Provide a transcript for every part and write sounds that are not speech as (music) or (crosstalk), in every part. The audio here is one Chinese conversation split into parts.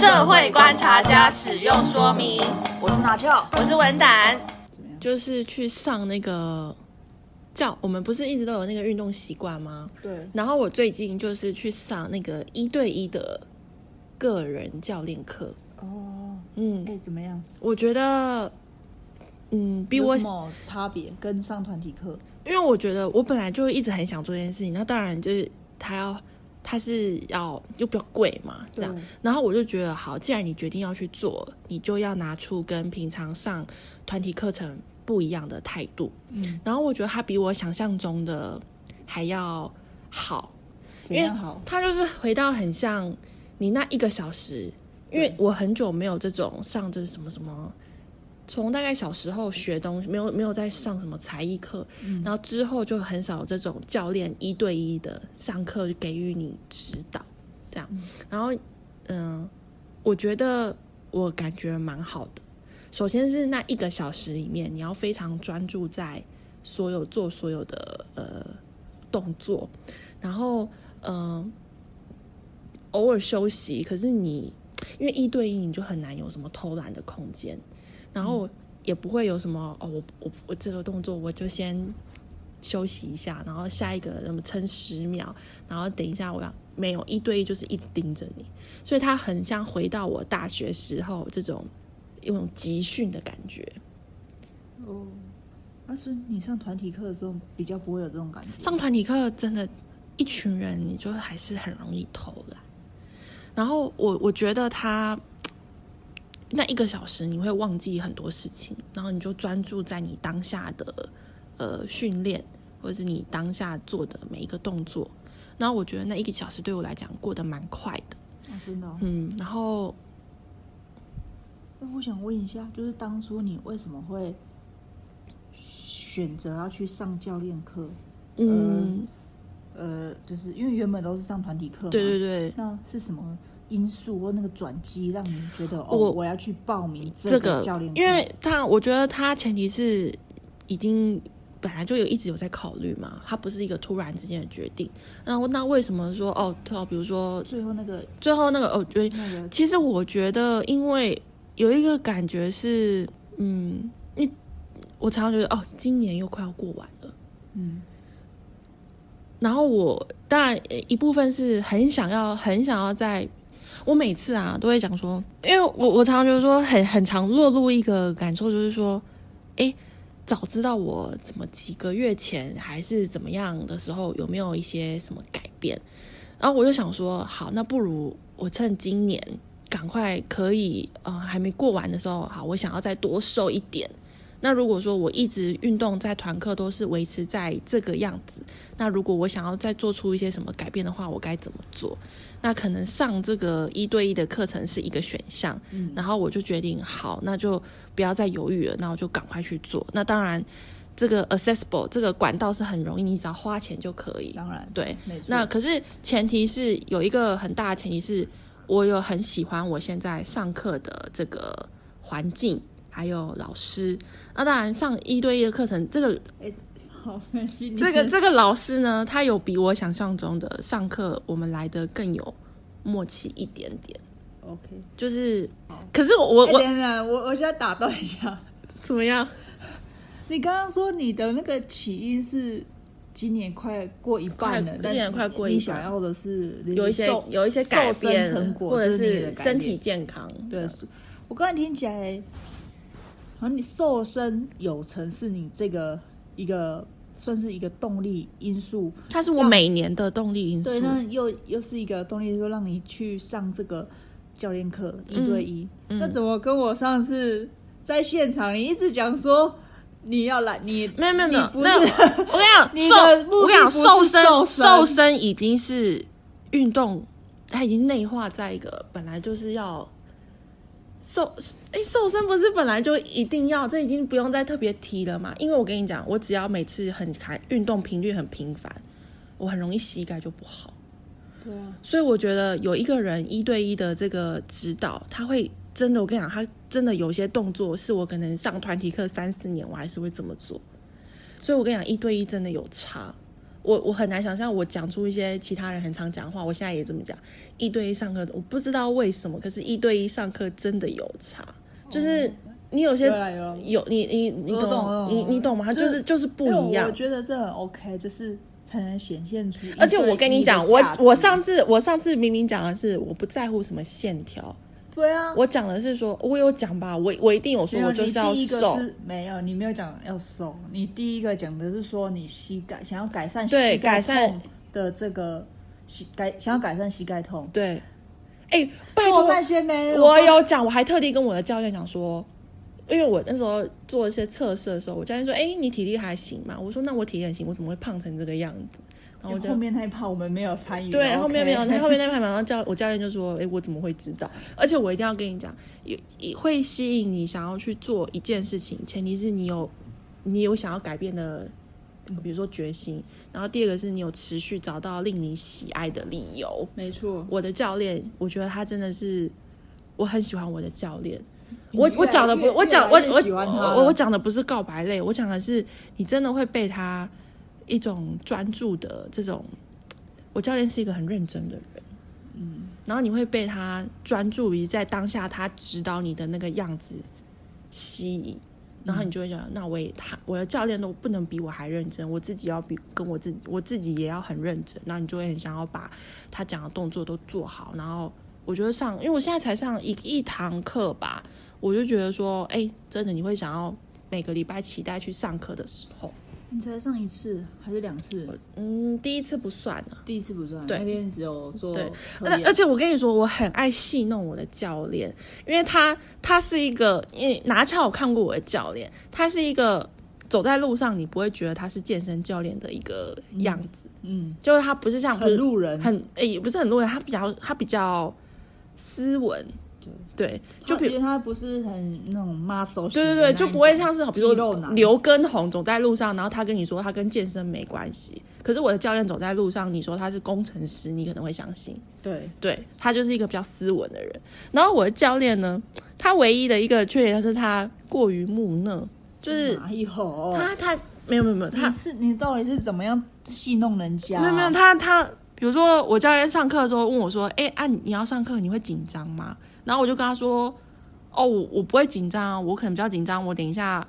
社会观察家使用说明。我是拿翘，我是文胆。就是去上那个叫，我们不是一直都有那个运动习惯吗？对。然后我最近就是去上那个一对一的个人教练课。哦。嗯。哎，怎么样？我觉得，嗯，比我什么差别？跟上团体课？因为我觉得我本来就一直很想做这件事情，那当然就是他要。它是要又比较贵嘛，这样，然后我就觉得好，既然你决定要去做，你就要拿出跟平常上团体课程不一样的态度。嗯，然后我觉得它比我想象中的还要好，怎样好？它就是回到很像你那一个小时，因为我很久没有这种上这是什么什么。从大概小时候学东西，没有没有在上什么才艺课，嗯，然后之后就很少这种教练一对一的上课给予你指导，这样，嗯，然后嗯，我觉得我感觉蛮好的。首先是那一个小时里面，你要非常专注在所有做所有的呃动作，然后嗯，偶尔休息，可是你因为一对一，你就很难有什么偷懒的空间。然后也不会有什么哦，我我我这个动作我就先休息一下，然后下一个什么撑十秒，然后等一下我要没有一对一就是一直盯着你，所以他很像回到我大学时候这种有种集训的感觉。哦，但是你上团体课的时候比较不会有这种感觉。上团体课真的，一群人你就还是很容易偷懒。然后我我觉得他。那一个小时你会忘记很多事情，然后你就专注在你当下的呃训练，或者是你当下做的每一个动作。然后我觉得那一个小时对我来讲过得蛮快的。啊，真的哦？嗯，然后，那我想问一下，就是当初你为什么会选择要去上教练课？嗯，呃，就是因为原本都是上团体课。对对对。那是什么？因素或那个转机，让你觉得哦，我要去报名这个教练课，因为他我觉得他前提是已经本来就有一直有在考虑嘛，他不是一个突然之间的决定。然后那为什么说哦，比如说最后那个最后那个哦，觉得那个其实我觉得，因为有一个感觉是，嗯，你我常常觉得哦，今年又快要过完了，嗯，然后我当然一部分是很想要，很想要在。我每次啊都会讲说，因为我我常常就是说很很常落入一个感受，就是说，哎，早知道我怎么几个月前还是怎么样的时候，有没有一些什么改变？然后我就想说，好，那不如我趁今年赶快可以，呃，还没过完的时候，好，我想要再多瘦一点。那如果说我一直运动在团课都是维持在这个样子，那如果我想要再做出一些什么改变的话，我该怎么做？那可能上这个一对一的课程是一个选项，嗯，然后我就决定好，那就不要再犹豫了，那我就赶快去做。那当然，这个 accessible 这个管道是很容易，你只要花钱就可以。当然，对。那可是前提是有一个很大的前提是，我有很喜欢我现在上课的这个环境。还有老师，那当然上一对一的课程，这个，哎，好，这个这个老师呢，他有比我想象中的上课我们来的更有默契一点点。OK，就是，可是我我我我我现在打断一下，(laughs) 怎么样？你刚刚说你的那个起因是今年快过一半了，今年快过一半，你想要的是有一些有一些改变成果，或者是身体健康。对，我刚才听起来。然后你瘦身有成是你这个一个算是一个动力因素，它是我每年的动力因素。对，那又又是一个动力，说让你去上这个教练课一对一。嗯，那怎么跟我上次在现场你一直讲说你要来，你没有没有没有，不是我跟你讲，瘦，我跟你讲，(laughs) 瘦身瘦身已经是运动，它已经内化在一个本来就是要。瘦，哎，瘦身不是本来就一定要？这已经不用再特别提了嘛。因为我跟你讲，我只要每次很开运动频率很频繁，我很容易膝盖就不好。对啊。所以我觉得有一个人一对一的这个指导，他会真的，我跟你讲，他真的有些动作是我可能上团体课三四年，我还是会这么做。所以我跟你讲，一对一真的有差。我我很难想象我讲出一些其他人很常讲话，我现在也这么讲。一对一上课，我不知道为什么，可是，一对一上课真的有差，就是你有些有，你你你懂，懂你你懂吗？就是就是不一样。我觉得这很 OK，就是才能显现出。而且我跟你讲，我我上次我上次明明讲的是我不在乎什么线条。对啊，我讲的是说，我有讲吧，我我一定有说，我就是要瘦。没有，你没有讲要瘦。你第一个讲的是说，你膝盖想要改善膝盖痛的这个膝改想要改善膝盖痛。对，哎，拜托那些没有，我有讲，我还特地跟我的教练讲说，因为我那时候做一些测试的时候，我教练说，哎，你体力还行嘛？我说，那我体力还行，我怎么会胖成这个样子？然后后面那一趴我们没有参与。对，后面没有，他后面那一趴马上教我教练就说：“哎，我怎么会知道？而且我一定要跟你讲，也也会吸引你想要去做一件事情，前提是你有你有想要改变的，比如说决心。然后第二个是你有持续找到令你喜爱的理由。没错，我的教练，我觉得他真的是我很喜欢我的教练。我我讲的不，我讲我我我我讲的不是告白类，我讲的是你真的会被他。”一种专注的这种，我教练是一个很认真的人，嗯，然后你会被他专注于在当下他指导你的那个样子吸引，然后你就会想，那我也他我的教练都不能比我还认真，我自己要比跟我自己我自己也要很认真，然后你就会很想要把他讲的动作都做好，然后我觉得上，因为我现在才上一一堂课吧，我就觉得说，哎，真的你会想要每个礼拜期待去上课的时候。你才上一次还是两次？嗯，第一次不算了。第一次不算。对，那天只有做。对，而而且我跟你说，我很爱戏弄我的教练，因为他他是一个，因为拿翘我看过我的教练，他是一个走在路上你不会觉得他是健身教练的一个样子。嗯，就是他不是像很路人，很诶，也不是很路人，他比较他比较斯文。对，就比如他不是很那种 muscle，对对对，就不会像是比如说刘畊宏走在路上，然后他跟你说他跟健身没关系，可是我的教练走在路上，你说他是工程师，你可能会相信。对，对他就是一个比较斯文的人。然后我的教练呢，他唯一的一个缺点就是他过于木讷，就是他他没有没有没有，他是你到底是怎么样戏弄人家啊？没有没有，他他比如说我教练上课的时候问我说：“哎，啊你要上课你会紧张吗？”然后我就跟他说：“哦，我我不会紧张，我可能比较紧张。我等一下，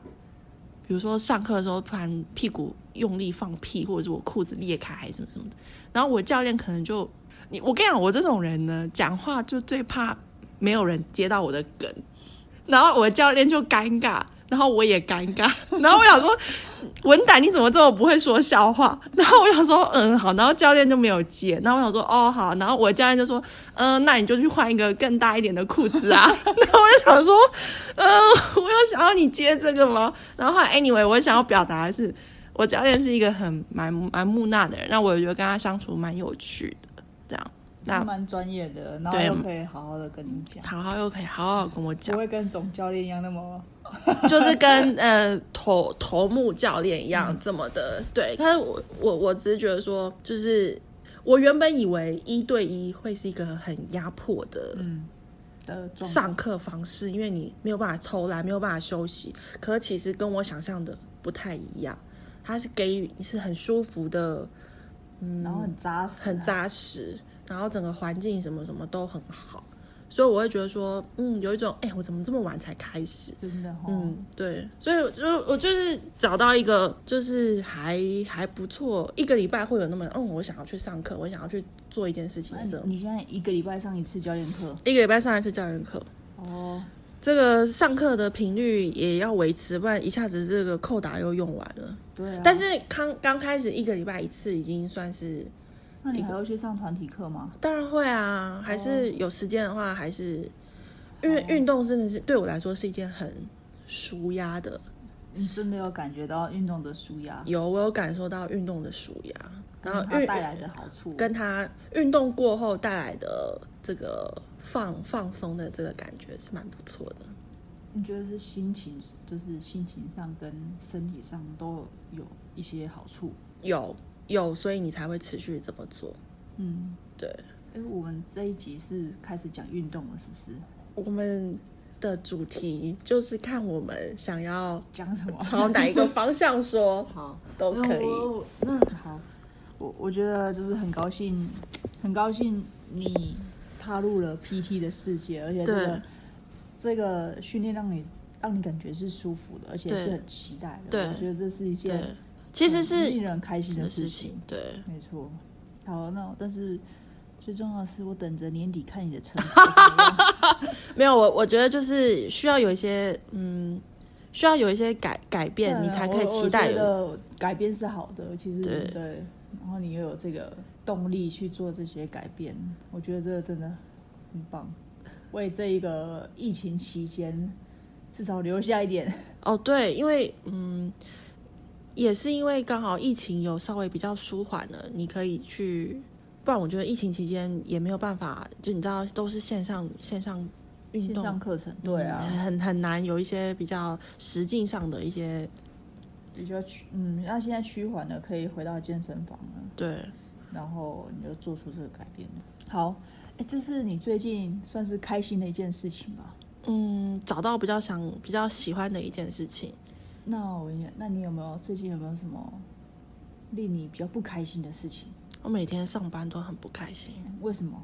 比如说上课的时候突然屁股用力放屁，或者是我裤子裂开，还是什么什么的。然后我教练可能就你，我跟你讲，我这种人呢，讲话就最怕没有人接到我的梗，然后我教练就尴尬。”然后我也尴尬，(laughs) 然后我想说，文胆你怎么这么不会说笑话？然后我想说，嗯，好，然后教练就没有接，然后我想说，哦，好，然后我教练就说，嗯，那你就去换一个更大一点的裤子啊。(laughs) 然后我就想说，嗯，我有想要你接这个吗？然后后来，anyway，我想要表达的是，我教练是一个很蛮蛮木讷的人，那我觉得跟他相处蛮有趣的，这样。那蛮专业的，然后又可以好好的跟你讲，好好又可以好好跟我讲，不会跟总教练一样那么，(laughs) 就是跟呃头头目教练一样这么的。嗯、对，但是我我我只是觉得说，就是我原本以为一对一会是一个很压迫的嗯的上课方式，因为你没有办法偷懒，没有办法休息。可是其实跟我想象的不太一样，它是给予你是很舒服的，嗯，然后很扎实，很扎实。然后整个环境什么什么都很好，所以我会觉得说，嗯，有一种，哎、欸，我怎么这么晚才开始？真的、哦，嗯，对，所以就我就是找到一个，就是还还不错，一个礼拜会有那么，嗯，我想要去上课，我想要去做一件事情。你现在一个礼拜上一次教练课？一个礼拜上一次教练课。哦，这个上课的频率也要维持，不然一下子这个扣打又用完了。对、啊，但是刚刚开始一个礼拜一次，已经算是。那你还会去上团体课吗？当然会啊，还是有时间的话，还是因为运动真的是对我来说是一件很舒压的。你真的有感觉到运动的舒压？有，我有感受到运动的舒压，然后它带来的好处，跟它运动过后带来的这个放放松的这个感觉是蛮不错的。你觉得是心情，就是心情上跟身体上都有一些好处？有。有，所以你才会持续这么做。嗯，对。哎，我们这一集是开始讲运动了，是不是？我们的主题就是看我们想要讲什么，朝哪一个方向说，(laughs) 好，都可以。那好，我我觉得就是很高兴，很高兴你踏入了 PT 的世界，而且这个这个训练让你让你感觉是舒服的，而且是很期待的。对，我觉得这是一件其实是令人开心的事情。对，没错。好，那但是最重要的是，我等着年底看你的成果。(laughs) 没有，我我觉得就是需要有一些嗯。需要有一些改改变，啊、你才可以期待。的改变是好的，其实对，对，然后你又有这个动力去做这些改变，我觉得这个真的很棒。为这一个疫情期间，至少留下一点。哦，对，因为嗯，也是因为刚好疫情有稍微比较舒缓了，你可以去。不然我觉得疫情期间也没有办法，就你知道，都是线上线上。运动课程对啊，嗯、很很难有一些比较实际上的一些比较趋嗯，那现在趋缓了，可以回到健身房了。对，然后你就做出这个改变。好，哎，这是你最近算是开心的一件事情吧？嗯，找到比较想、比较喜欢的一件事情。那我，那你有没有最近有没有什么令你比较不开心的事情？我每天上班都很不开心，为什么？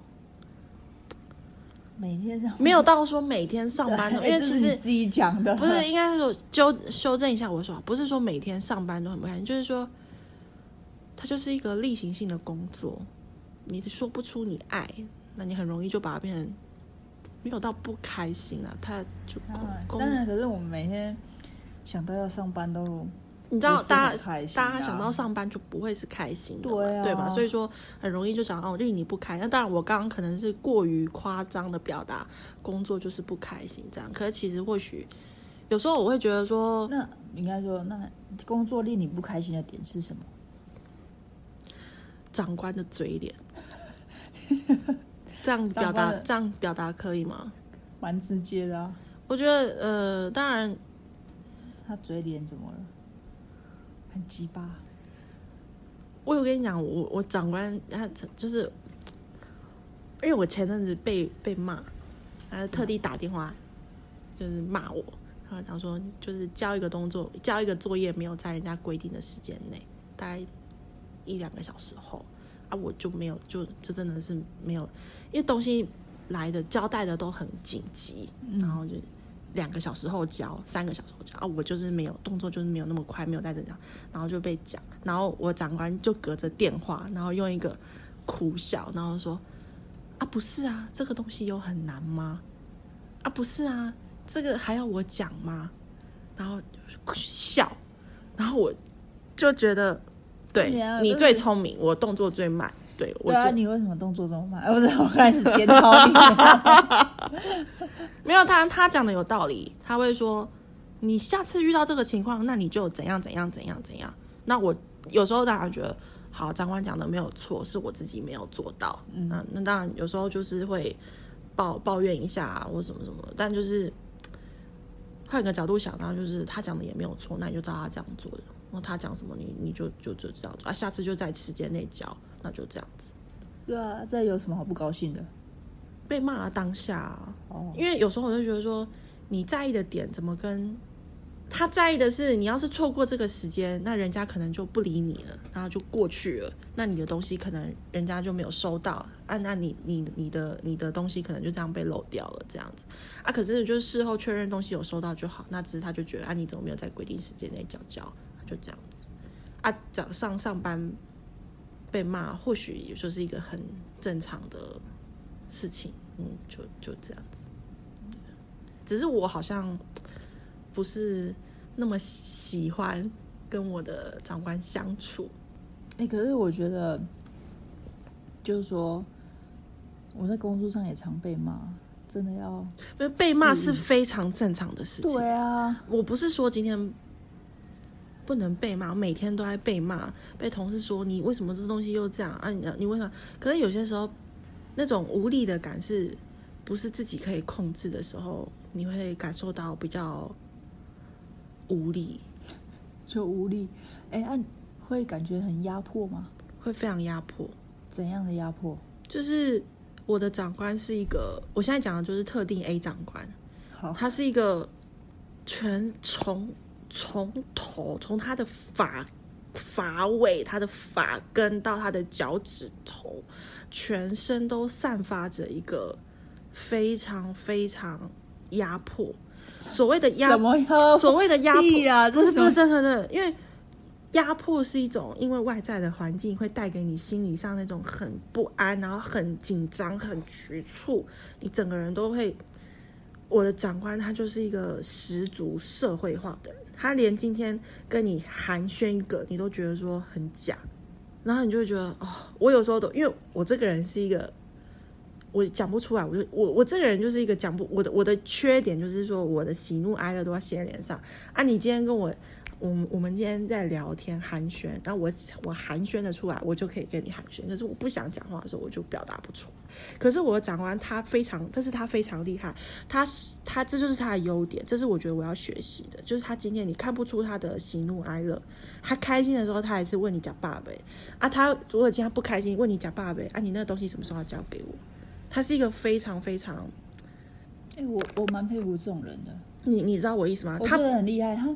每天上没有到说每天上班，(laughs) 因为其实自己讲的不是应该说纠修正一下我说，不是说每天上班都很不开心，就是说它就是一个例行性的工作，你说不出你爱，那你很容易就把它变成没有到不开心啊，他就当然，可是我们每天想到要上班都。你知道，大家大家想到上班就不会是开心的，对啊，对吧？所以说很容易就想哦，令你不开。那当然，我刚刚可能是过于夸张的表达，工作就是不开心这样。可是其实或许有时候我会觉得说，那应该说，那工作令你不开心的点是什么？长官的嘴脸，(laughs) 这样表达这样表达可以吗？蛮直接的啊。我觉得呃，当然，他嘴脸怎么了？很鸡巴，我有跟你讲，我我长官他就是，因为我前阵子被被骂，他特地打电话就是骂我，然后讲说就是交一个动作，交一个作业没有在人家规定的时间内，大概一两个小时后啊，我就没有，就这真的是没有，因为东西来的交代的都很紧急，然后就。两个小时后交，三个小时后交啊！我就是没有动作，就是没有那么快，没有带着讲，然后就被讲，然后我长官就隔着电话，然后用一个苦笑，然后说：“啊，不是啊，这个东西有很难吗？啊，不是啊，这个还要我讲吗？”然后笑，然后我就觉得，对，你最聪明，我动作最慢。对，我对啊，你为什么动作这么慢？不是，我开始检讨你。没有他，他讲的有道理。他会说，你下次遇到这个情况，那你就怎样怎样怎样怎样。那我有时候大家觉得，好，长官讲的没有错，是我自己没有做到。嗯，那当然有时候就是会抱抱怨一下啊，或什么什么。但就是换个角度想，然后就是他讲的也没有错，那你就照他这样做的。那他讲什么，你你就就就这样做啊。下次就在时间内交，那就这样子。对啊，这有什么好不高兴的？被骂的当下啊，哦，因为有时候我就觉得说，你在意的点怎么跟他在意的是，你要是错过这个时间，那人家可能就不理你了，然后就过去了，那你的东西可能人家就没有收到啊，那你你你的你的东西可能就这样被漏掉了，这样子啊。可是就是事后确认东西有收到就好，那只是他就觉得啊，你怎么没有在规定时间内交交？就这样子啊，早上上班被骂，或许也就是一个很正常的事情，嗯，就就这样子。只是我好像不是那么喜欢跟我的长官相处。哎、欸，可是我觉得，就是说我在工作上也常被骂，真的要被骂是非常正常的事情。对啊，我不是说今天。不能被骂，每天都在被骂，被同事说你为什么这东西又这样啊？你你为什么？可是有些时候，那种无力的感是，不是自己可以控制的时候，你会感受到比较无力，(laughs) 就无力。哎、会感觉很压迫吗？会非常压迫。怎样的压迫？就是我的长官是一个，我现在讲的就是特定 A 长官，好，他是一个全从。从头从他的发发尾、他的发根到他的脚趾头，全身都散发着一个非常非常压迫。所谓的压，所谓的压迫啊，不是不是真的真的，因为压迫是一种，因为外在的环境会带给你心理上那种很不安，然后很紧张、很局促，你整个人都会。我的长官他就是一个十足社会化的人，他连今天跟你寒暄一个，你都觉得说很假，然后你就会觉得哦，我有时候都因为我这个人是一个，我讲不出来，我就我我这个人就是一个讲不，我的我的缺点就是说我的喜怒哀乐都要写脸上啊，你今天跟我。我我们今天在聊天寒暄，然后我我寒暄的出来，我就可以跟你寒暄。可是我不想讲话的时候，我就表达不出。可是我的长官他非常，但是他非常厉害，他是他这就是他的优点，这是我觉得我要学习的，就是他今天你看不出他的喜怒哀乐，他开心的时候他还是问你讲爸爸啊，他如果今天不开心问你讲爸爸啊，你那个东西什么时候要交给我？他是一个非常非常，哎、欸，我我蛮佩服这种人的。你你知道我意思吗？他很厉害，他。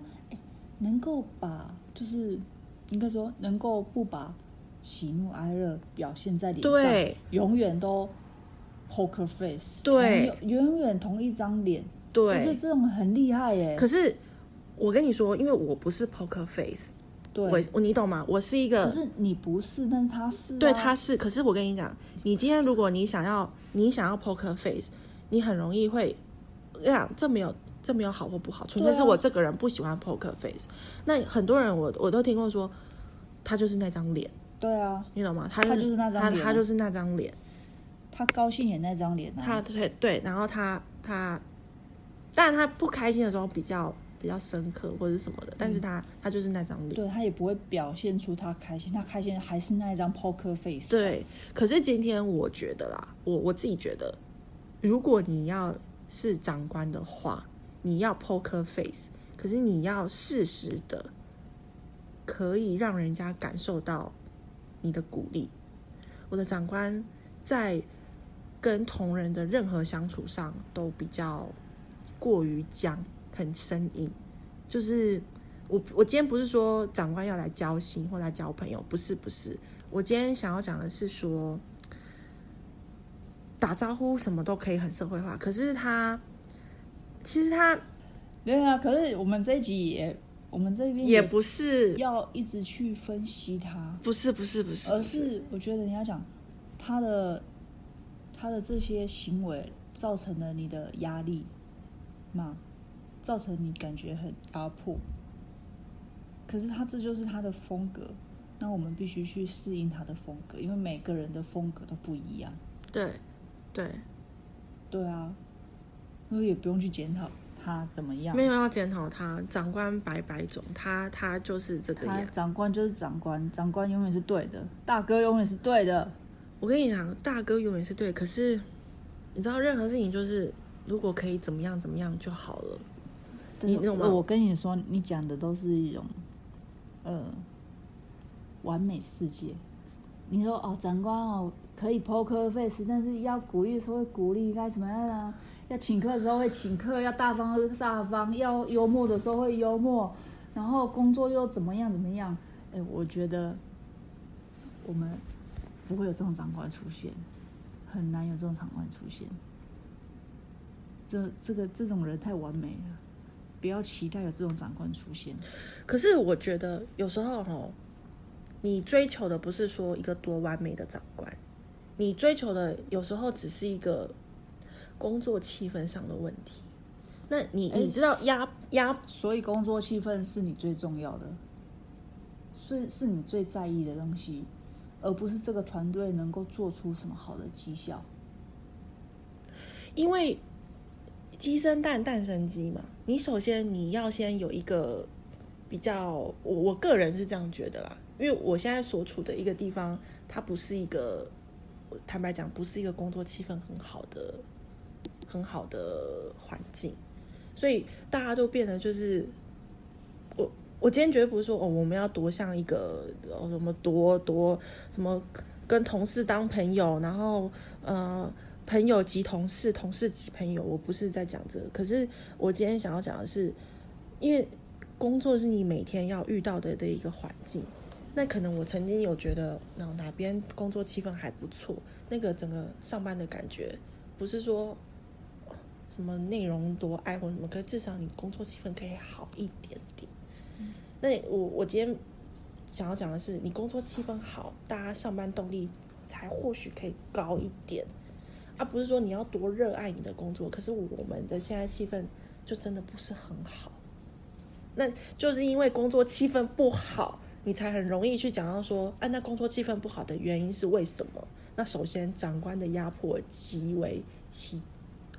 能够把，就是应该说，能够不把喜怒哀乐表现在脸上，对，永远都 poker face，对，永远同一张脸，对，我觉得这种很厉害耶。可是我跟你说，因为我不是 poker face，对，我你懂吗？我是一个，可是你不是，但是他是、啊，对，他是。可是我跟你讲，你今天如果你想要，你想要 poker face，你很容易会，这样这没有。这没有好或不好，纯粹是我这个人不喜欢 poker face。啊、那很多人我我都听过说，他就是那张脸。对啊，你懂吗？他、就是、他就是那张脸、啊，他就是那张脸。他高兴也那张脸、啊。他对对，然后他他，但他不开心的时候比较比较深刻或者什么的，但是他、嗯、他就是那张脸。对，他也不会表现出他开心，他开心还是那一张 poker face。对，可是今天我觉得啦，我我自己觉得，如果你要是长官的话。你要 poker face，可是你要适时的，可以让人家感受到你的鼓励。我的长官在跟同仁的任何相处上都比较过于僵，很生硬。就是我我今天不是说长官要来交心或来交朋友，不是不是。我今天想要讲的是说，打招呼什么都可以很社会化，可是他。其实他，对啊，可是我们这一集也，我们这边也，也不是要一直去分析他，不是不是不是，而是我觉得你要讲他的他的这些行为造成了你的压力嘛，造成你感觉很压迫。可是他这就是他的风格，那我们必须去适应他的风格，因为每个人的风格都不一样。对，对，对啊。我也不用去检讨他怎么样，没有要检讨他。长官百百种，他他就是这个样。长官就是长官，长官永远是对的，大哥永远是对的。我跟你讲，大哥永远是对。可是你知道，任何事情就是如果可以怎么样怎么样就好了。你懂吗？我跟你说，你讲的都是一种呃完美世界。你说哦，长官哦可以 poker face，但是要鼓励的时候会鼓励，该怎么样呢？要请客的时候会请客，要大方大方，要幽默的时候会幽默，然后工作又怎么样怎么样？哎，我觉得我们不会有这种长官出现，很难有这种长官出现。这这个这种人太完美了，不要期待有这种长官出现。可是我觉得有时候哦，你追求的不是说一个多完美的长官，你追求的有时候只是一个。工作气氛上的问题，那你你知道压压，所以工作气氛是你最重要的，是是你最在意的东西，而不是这个团队能够做出什么好的绩效。因为鸡生蛋，蛋生鸡嘛，你首先你要先有一个比较，我我个人是这样觉得啦，因为我现在所处的一个地方，它不是一个，坦白讲，不是一个工作气氛很好的。很好的环境，所以大家都变得就是我。我今天绝对不是说哦，我们要多像一个哦什么多多什么跟同事当朋友，然后呃朋友即同事，同事即朋友。我不是在讲这个，可是我今天想要讲的是，因为工作是你每天要遇到的的一个环境，那可能我曾经有觉得，哪哪边工作气氛还不错，那个整个上班的感觉，不是说什么内容多爱或什么，可是至少你工作气氛可以好一点点。嗯、那我我今天想要讲的是，你工作气氛好，大家上班动力才或许可以高一点，而、啊、不是说你要多热爱你的工作，可是我们的现在气氛就真的不是很好。那就是因为工作气氛不好。你才很容易去讲到说，啊，那工作气氛不好的原因是为什么？那首先，长官的压迫极为其，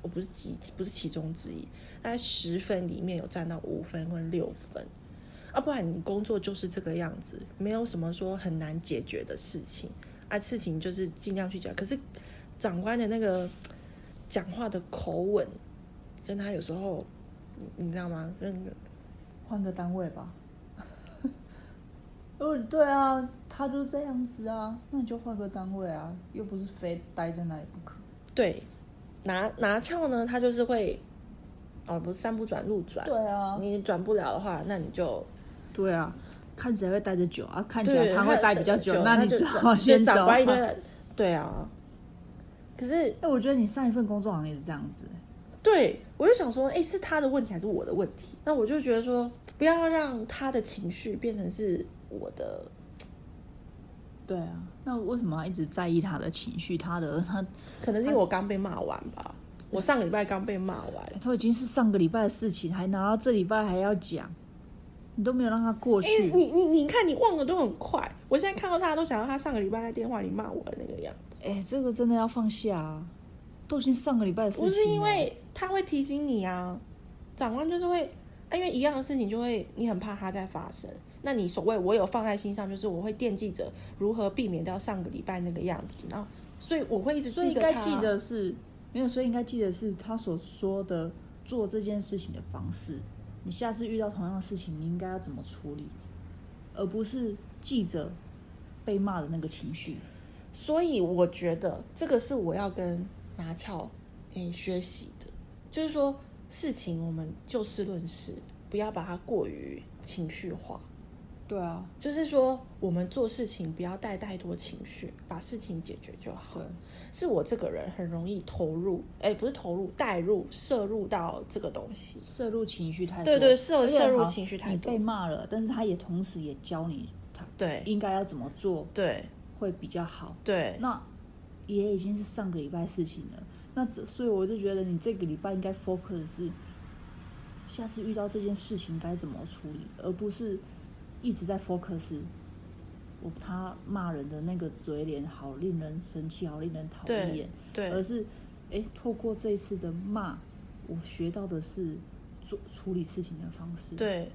我不是几，不是其中之一，大概十分里面有占到五分或六分，啊，不然你工作就是这个样子，没有什么说很难解决的事情，啊，事情就是尽量去讲。可是长官的那个讲话的口吻，跟他有时候，你知道吗？那个换个单位吧。(laughs) 哦，对啊，他就这样子啊，那你就换个单位啊，又不是非待在那里不可。对，拿拿翘呢，他就是会，哦，不是山不转路转。对啊，你转不了的话，那你就，对啊，看起来会待得久啊？看起来他会待比较久，那你只好先走。对啊，可是哎，我觉得你上一份工作好像也是这样子。对，我就想说，哎，是他的问题还是我的问题？那我就觉得说，不要让他的情绪变成是。我的，对啊，那为什么要一直在意他的情绪？他的 (laughs) 他可能是因为我刚被骂完吧。我上个礼拜刚被骂完，都已经是上个礼拜的事情，还拿到这礼拜还要讲，你都没有让他过去。欸、你你你看，你忘的都很快。我现在看到他都想到他上个礼拜在电话里骂我的那个样子。哎、欸，这个真的要放下啊！都已经上个礼拜的事情，不是因为他会提醒你啊，长官就是会，因为一样的事情就会，你很怕他再发生。那你所谓我有放在心上，就是我会惦记着如何避免掉上个礼拜那个样子，然后所以我会一直记着他。所以应该记得是没有，所以应该记得是他所说的做这件事情的方式。你下次遇到同样的事情，你应该要怎么处理，而不是记着被骂的那个情绪。所以我觉得这个是我要跟拿翘诶学习的，就是说事情我们就事论事，不要把它过于情绪化。对啊，就是说，我们做事情不要带太多情绪，把事情解决就好。对，是我这个人很容易投入，哎，不是投入，带入、摄入到这个东西，摄入情绪太多。对对，摄摄入情绪太多。你被骂了，但是他也同时也教你，他对应该要怎么做，对会比较好。对，那也已经是上个礼拜事情了。那这所以我就觉得你这个礼拜应该 focus 的是，下次遇到这件事情该怎么处理，而不是。一直在 focus，我他骂人的那个嘴脸好令人生气，好令人讨厌。对，而是，哎，透过这一次的骂，我学到的是做处理事情的方式。对，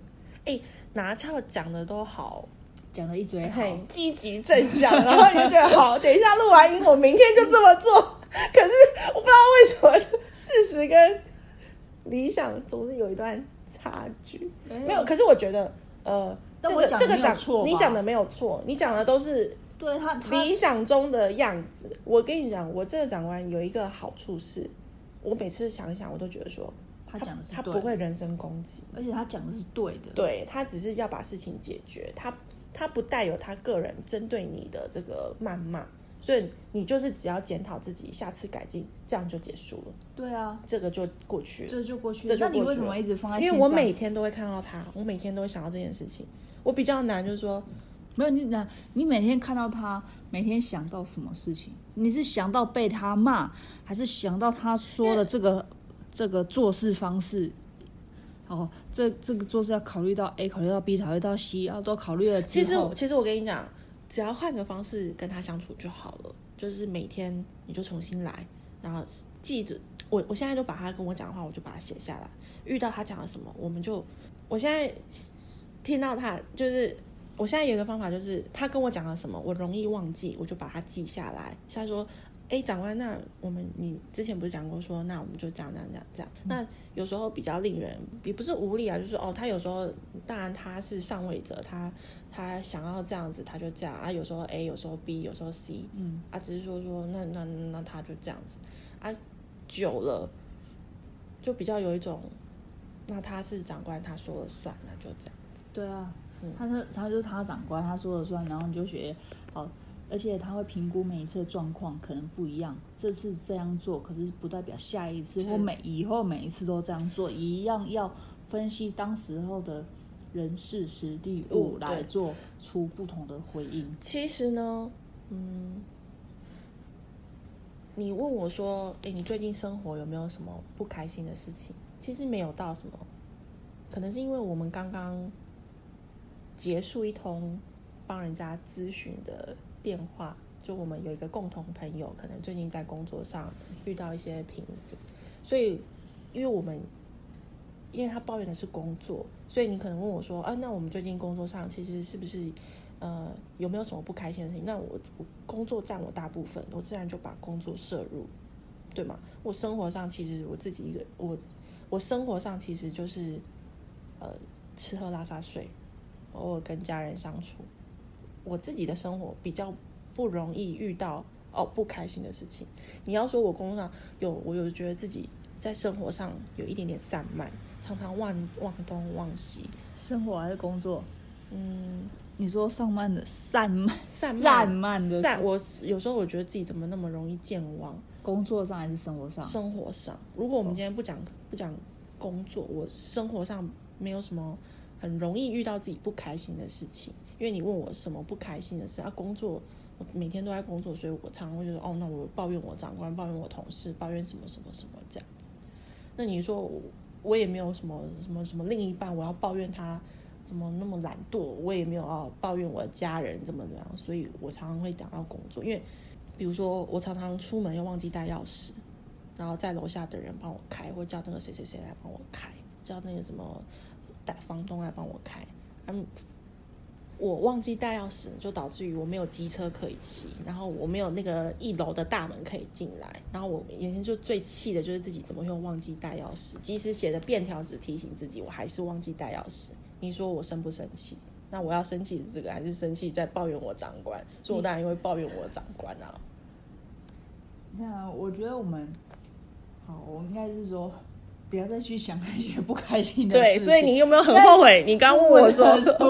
哎，拿翘讲的都好，讲的一嘴好，积极正向，然后你就觉得好。等一下录完音，我明天就这么做。(laughs) 可是我不知道为什么，事实跟理想总是有一段差距。没有，可是我觉得，呃。这个这个讲你讲的没有错，你讲的都是对他理想中的样子。我跟你讲，我这个长官有一个好处是，我每次想一想，我都觉得说他讲的是他不会人身攻击，而且他讲的是对的。对，他只是要把事情解决，他他不带有他个人针对你的这个谩骂。所以你就是只要检讨自己，下次改进，这样就结束了。对啊，这个就过去了，这就过去了。那你为什么一直放在？因为我每天都会看到他，我每天都会想到这件事情。我比较难，就是说，没有你难，你每天看到他，每天想到什么事情？你是想到被他骂，还是想到他说的这个这个做事方式？哦，这这个做事要考虑到 A，考虑到 B，考虑到 C，要都考虑了。其实，其实我跟你讲。只要换个方式跟他相处就好了，就是每天你就重新来，然后记着我，我现在就把他跟我讲的话，我就把它写下来。遇到他讲了什么，我们就，我现在听到他，就是我现在有一个方法，就是他跟我讲了什么，我容易忘记，我就把它记下来。像说。哎，长官，那我们你之前不是讲过说，那我们就这样这样这样这样。那有时候比较令人也不是无理啊，就是哦，他有时候当然他是上位者，他他想要这样子，他就这样啊。有时候 A，有时候 B，有时候 C，嗯啊，只是说说那那那他就这样子啊，久了就比较有一种，那他是长官，他说了算，那就这样子。对啊，嗯、他是他就是他长官，他说了算，然后你就学好，而且他会评估每一次的状况可能不一样，这次这样做，可是不代表下一次或每以后每一次都这样做，一样要分析当时候的人事实地物来做出不同的回应。其实呢，嗯。你问我说：“哎，你最近生活有没有什么不开心的事情？”其实没有到什么，可能是因为我们刚刚结束一通帮人家咨询的电话，就我们有一个共同朋友，可能最近在工作上遇到一些瓶颈，所以因为我们因为他抱怨的是工作，所以你可能问我说：“啊，那我们最近工作上其实是不是？”呃，有没有什么不开心的事情？那我我工作占我大部分，我自然就把工作摄入，对吗？我生活上其实我自己一个，我我生活上其实就是呃吃喝拉撒睡，偶尔跟家人相处，我自己的生活比较不容易遇到哦不开心的事情。你要说我工作上有，我有觉得自己在生活上有一点点散漫，常常忘忘东忘西，生活还是工作？嗯。你说上慢的散漫散漫 (laughs) 散漫的散，我有时候我觉得自己怎么那么容易健忘？工作上还是生活上？生活上。如果我们今天不讲不讲工作，我生活上没有什么很容易遇到自己不开心的事情。因为你问我什么不开心的事啊？工作我每天都在工作，所以我常常会觉得哦，那我抱怨我长官，抱怨我同事，抱怨什么什么什么这样子。那你说我也没有什么什么什么另一半，我要抱怨他。怎么那么懒惰？我也没有要抱怨我的家人怎么怎么样，所以我常常会讲到工作。因为比如说我常常出门又忘记带钥匙，然后在楼下的人帮我开，或叫那个谁谁谁来帮我开，叫那个什么带房东来帮我开。嗯，我忘记带钥匙，就导致于我没有机车可以骑，然后我没有那个一楼的大门可以进来，然后我眼前就最气的就是自己怎么会忘记带钥匙，即使写的便条纸提醒自己，我还是忘记带钥匙。你说我生不生气？那我要生气这个，还是生气在抱怨我长官？所以我当然会抱怨我长官啊。那我觉得我们好，我们应该是说，不要再去想那些不开心的事情。对，所以你有没有很后悔？你刚问我说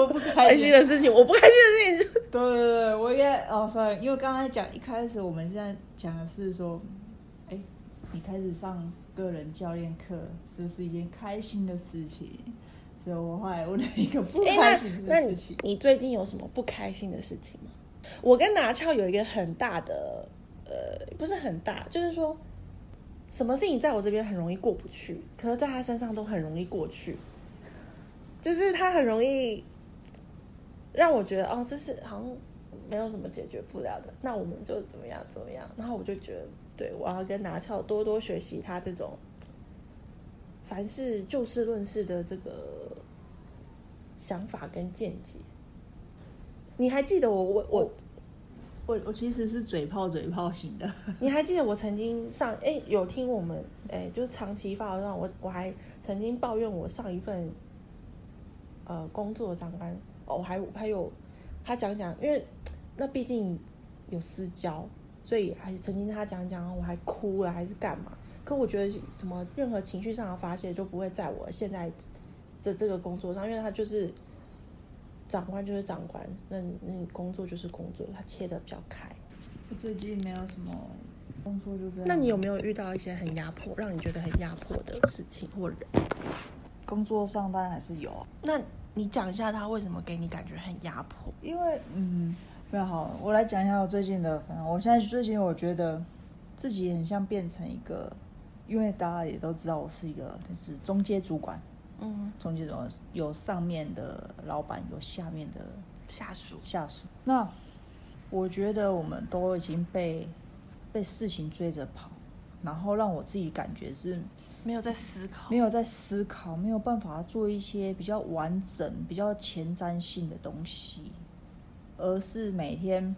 不开心的事情，我不开心的事情。对 (laughs) 对对，我也哦，sorry，因为刚才讲一开始，我们现在讲的是说，哎，你开始上个人教练课，是不是一件开心的事情？所以我后来问了一个不开心的事情。欸，那你最近有什么不开心的事情吗？我跟拿翘有一个很大的，呃，不是很大，就是说，什么事情在我这边很容易过不去，可是在他身上都很容易过去。就是他很容易让我觉得，哦，这是好像没有什么解决不了的，那我们就怎么样怎么样。然后我就觉得，对，我要跟拿翘多多学习他这种。凡事就事论事的这个想法跟见解，你还记得我我我我我其实是嘴炮嘴炮型的。(laughs) 你还记得我曾经上哎、有听我们哎、就是长期发的让我我还曾经抱怨我上一份呃工作的长官哦，还还有他讲讲，因为那毕竟有私交，所以还曾经他讲讲，我还哭了还是干嘛？可我觉得什么任何情绪上的发泄就不会在我现在的这个工作上，因为他就是长官就是长官，那那工作就是工作，他切的比较开。我最近没有什么工作就这样。那你有没有遇到一些很压迫，让你觉得很压迫的事情或人？工作上当然还是有。那你讲一下他为什么给你感觉很压迫？因为嗯，非常好，我来讲一下我最近的。我现在最近我觉得自己很像变成一个。因为大家也都知道，我是一个就是中阶主管，嗯，中阶主管有上面的老板，有下面的下属，下属。那我觉得我们都已经被被事情追着跑，然后让我自己感觉是没有在思考，没有在思考，没有办法做一些比较完整、比较前瞻性的东西，而是每天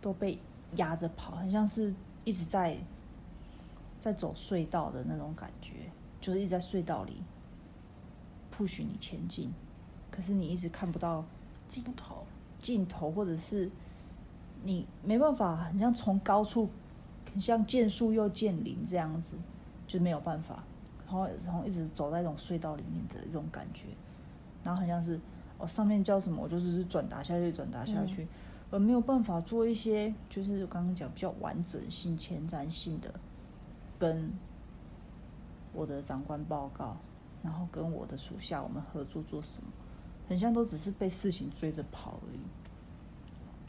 都被压着跑，很像是一直在。在走隧道的那种感觉，就是一直在隧道里 push 你前进，可是你一直看不到尽头，尽头，或者是你没办法，很像从高处，很像见树又见林这样子，就没有办法，然后然后一直走在这种隧道里面的一种感觉，然后很像是哦上面叫什么，我就是转达下去，转达下去，嗯、而没有办法做一些就是刚刚讲比较完整性、前瞻性的跟我的长官报告，然后跟我的属下我们合作做什么，很像都只是被事情追着跑而已。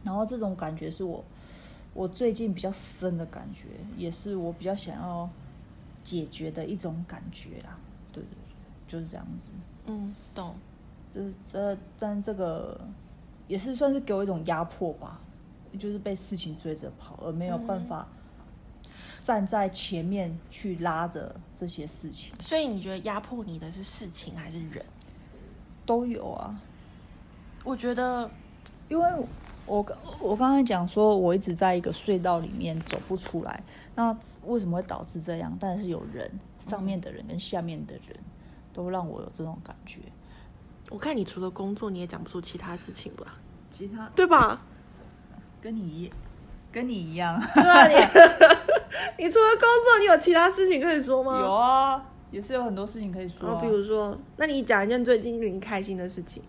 然后这种感觉是我我最近比较深的感觉，也是我比较想要解决的一种感觉啦。对对对，就是这样子。嗯，懂。这这但这个也是算是给我一种压迫吧，就是被事情追着跑，而没有办法站在前面去拉着这些事情。所以你觉得压迫你的是事情还是人？都有啊。我觉得，因为。我刚我刚才讲说，我一直在一个隧道里面走不出来。那为什么会导致这样？但是有人，上面的人跟下面的人，都让我有这种感觉。我看你除了工作，你也讲不出其他事情吧？其他对吧？跟你一跟你一样，(laughs) 对啊，你 (laughs) 你除了工作，你有其他事情可以说吗？有啊，也是有很多事情可以说啊。比如说，那你讲一件最近令你开心的事情。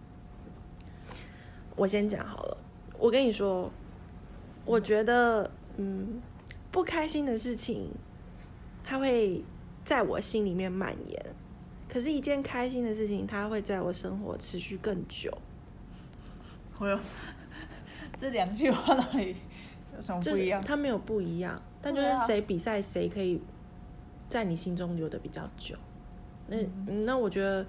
我先讲好了。我跟你说，我觉得，嗯，不开心的事情，它会在我心里面蔓延。可是，一件开心的事情，它会在我生活持续更久。(laughs) 哎呦，(laughs) 这两句话到底有什么不一样？它没有不一样，但就是谁比赛谁可以在你心中留的比较久。那那我觉得，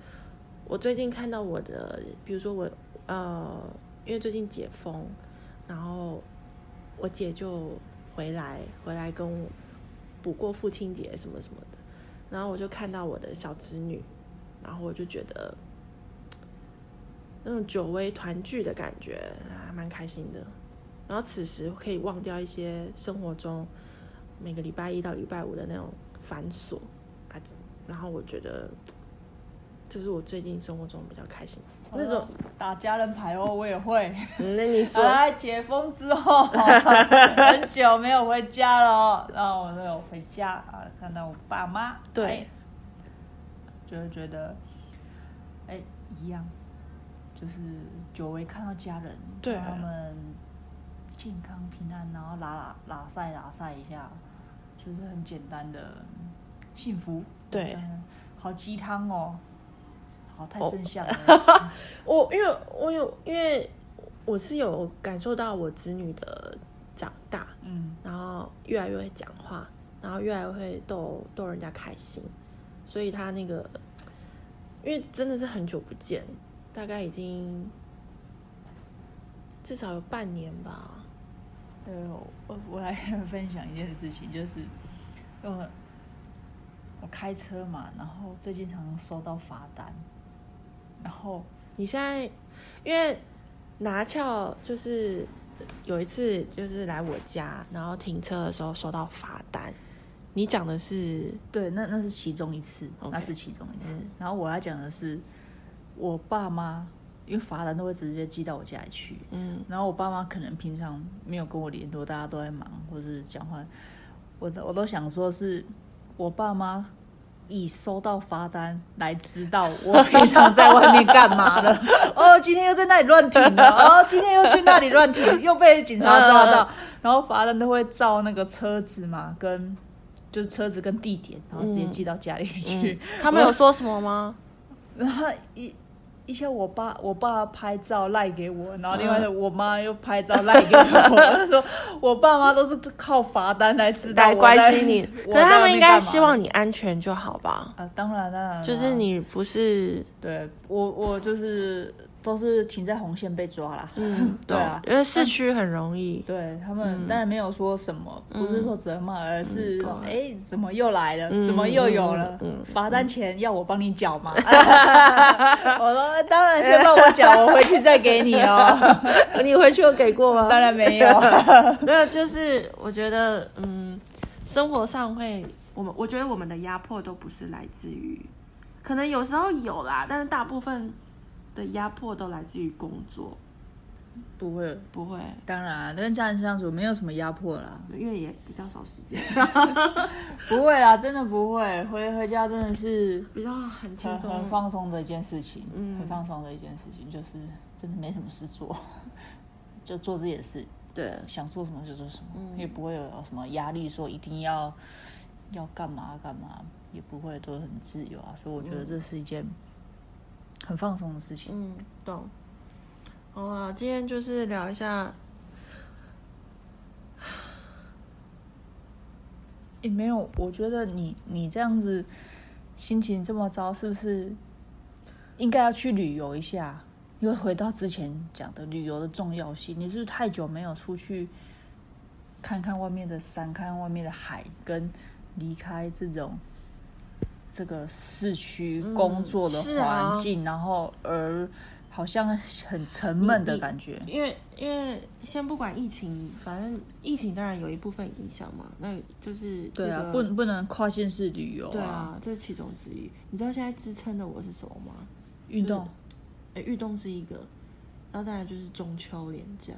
我最近看到我的，比如说我，呃，因为最近解封。然后我姐就回来，回来跟我补过父亲节什么什么的。然后我就看到我的小侄女，然后我就觉得那种久违团聚的感觉还蛮开心的。然后此时可以忘掉一些生活中每个礼拜一到礼拜五的那种繁琐。啊，然后我觉得这是我最近生活中比较开心的。那种打家人牌哦，我也会。那你说，来 (laughs) 解封之后，(laughs) 很久没有回家了，然后我就有回家啊，看到我爸妈，对，就会觉得，哎，一样，就是久违看到家人，对，他们健康平安，然后拉拉拉赛拉赛一下，就是很简单的幸福，对，好鸡汤哦。好，太正向了。(laughs) 我因为我有，因为我是有感受到我子女的长大，嗯，然后越来越会讲话，然后越来越会逗逗人家开心，所以他那个，因为真的是很久不见，大概已经至少有半年吧。对，我我来 (laughs) 分享一件事情，就是我我开车嘛，然后最近常常收到罚单。然后你现在，因为拿翘就是有一次就是来我家，然后停车的时候收到罚单。你讲的是对，那那是其中一次.那是其中一次。嗯、然后我要讲的是，我爸妈因为罚单都会直接寄到我家里去，嗯，然后我爸妈可能平常没有跟我联络，大家都在忙或是讲话，我我都想说是我爸妈。以收到罚单来知道我平常在外面干嘛的 (laughs) 哦，今天又在那里乱停了哦，今天又去那里乱停，又被警察抓到，然后罚单都会照那个车子嘛，跟就是车子跟地点，然后直接寄到家里去。嗯嗯、他们有说什么吗？然后一。一些我爸我爸拍照赖给我，然后另外的我妈又拍照赖给我。他说我爸妈都是靠罚单来知道来关心你，可是他们应该希望你安全就好吧？啊，当然当然，就是你不是对我我就是。都是停在红线被抓啦，嗯，(laughs) 对啊，因为市区很容易。对他们当然没有说什么，不是说责骂，而是哎，怎么又来了？怎么又有了？罚单钱要我帮你缴吗？(laughs) 我说当然先帮我缴，我回去再给你哦。(laughs) 你回去有给过吗？当然没有。没有，就是我觉得，嗯，生活上会，我们我觉得我们的压迫都不是来自于，可能有时候有啦，但是大部分。的压迫都来自于工作，不会，不会。当然，跟家人相处没有什么压迫啦，因为也比较少时间。(laughs) (laughs) 不会啦，真的不会。回回家真的是比较很轻松、很放松的一件事情。嗯，很放松的一件事情，就是真的没什么事做，(laughs) 就做自己的事。对，想做什么就做什么，嗯、也不会有什么压力，说一定要要干嘛干嘛，也不会都很自由啊。所以我觉得这是一件很放松的事情。嗯，懂。好啊，今天就是聊一下。(sighs) 也没有，我觉得你你这样子心情这么糟，是不是应该要去旅游一下？因为回到之前讲的旅游的重要性，你是不是太久没有出去看看外面的山，看看外面的海，跟离开这种这个市区工作的环境，嗯啊、然后而。好像很沉闷的感觉，因为因为先不管疫情，反正疫情当然有一部分影响嘛，那就是、这个、对啊，不不能跨县市旅游啊，对啊，这是其中之一。你知道现在支撑的我是什么吗？运动，哎、就是，运动是一个，然后当然就是中秋连假，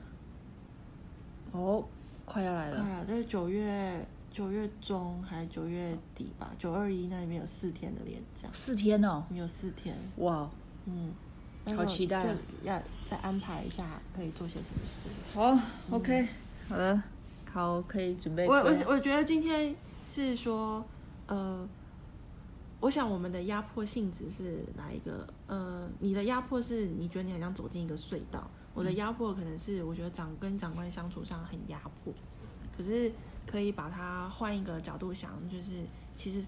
哦，快要来了，快啊，就是九月九月中还是九月底吧，九二一那里面有四天的连假，四天哦，你有四天，哇，嗯。好期待，要再安排一下，可以做些什么事。好、嗯、，OK，好的，好，可以准备。我我我觉得今天是说，呃，我想我们的压迫性质是哪一个？呃，你的压迫是你觉得你好像走进一个隧道，我的压迫可能是我觉得长跟长官相处上很压迫，可是可以把它换一个角度想，就是其实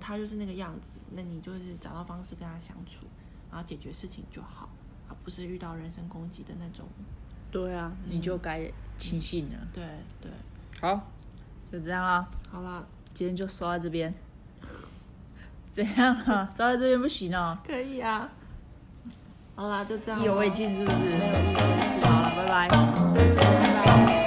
他就是那个样子，那你就是找到方式跟他相处。然后解决事情就好，而不是遇到人身攻击的那种。对啊，嗯、你就该轻信了。对对，好，就这样啦。好啦，今天就说到这边。(laughs) 怎样啊？说到这边不行哦。可以啊。好啦，就这样。意犹未尽是不是？好了，拜拜。拜拜。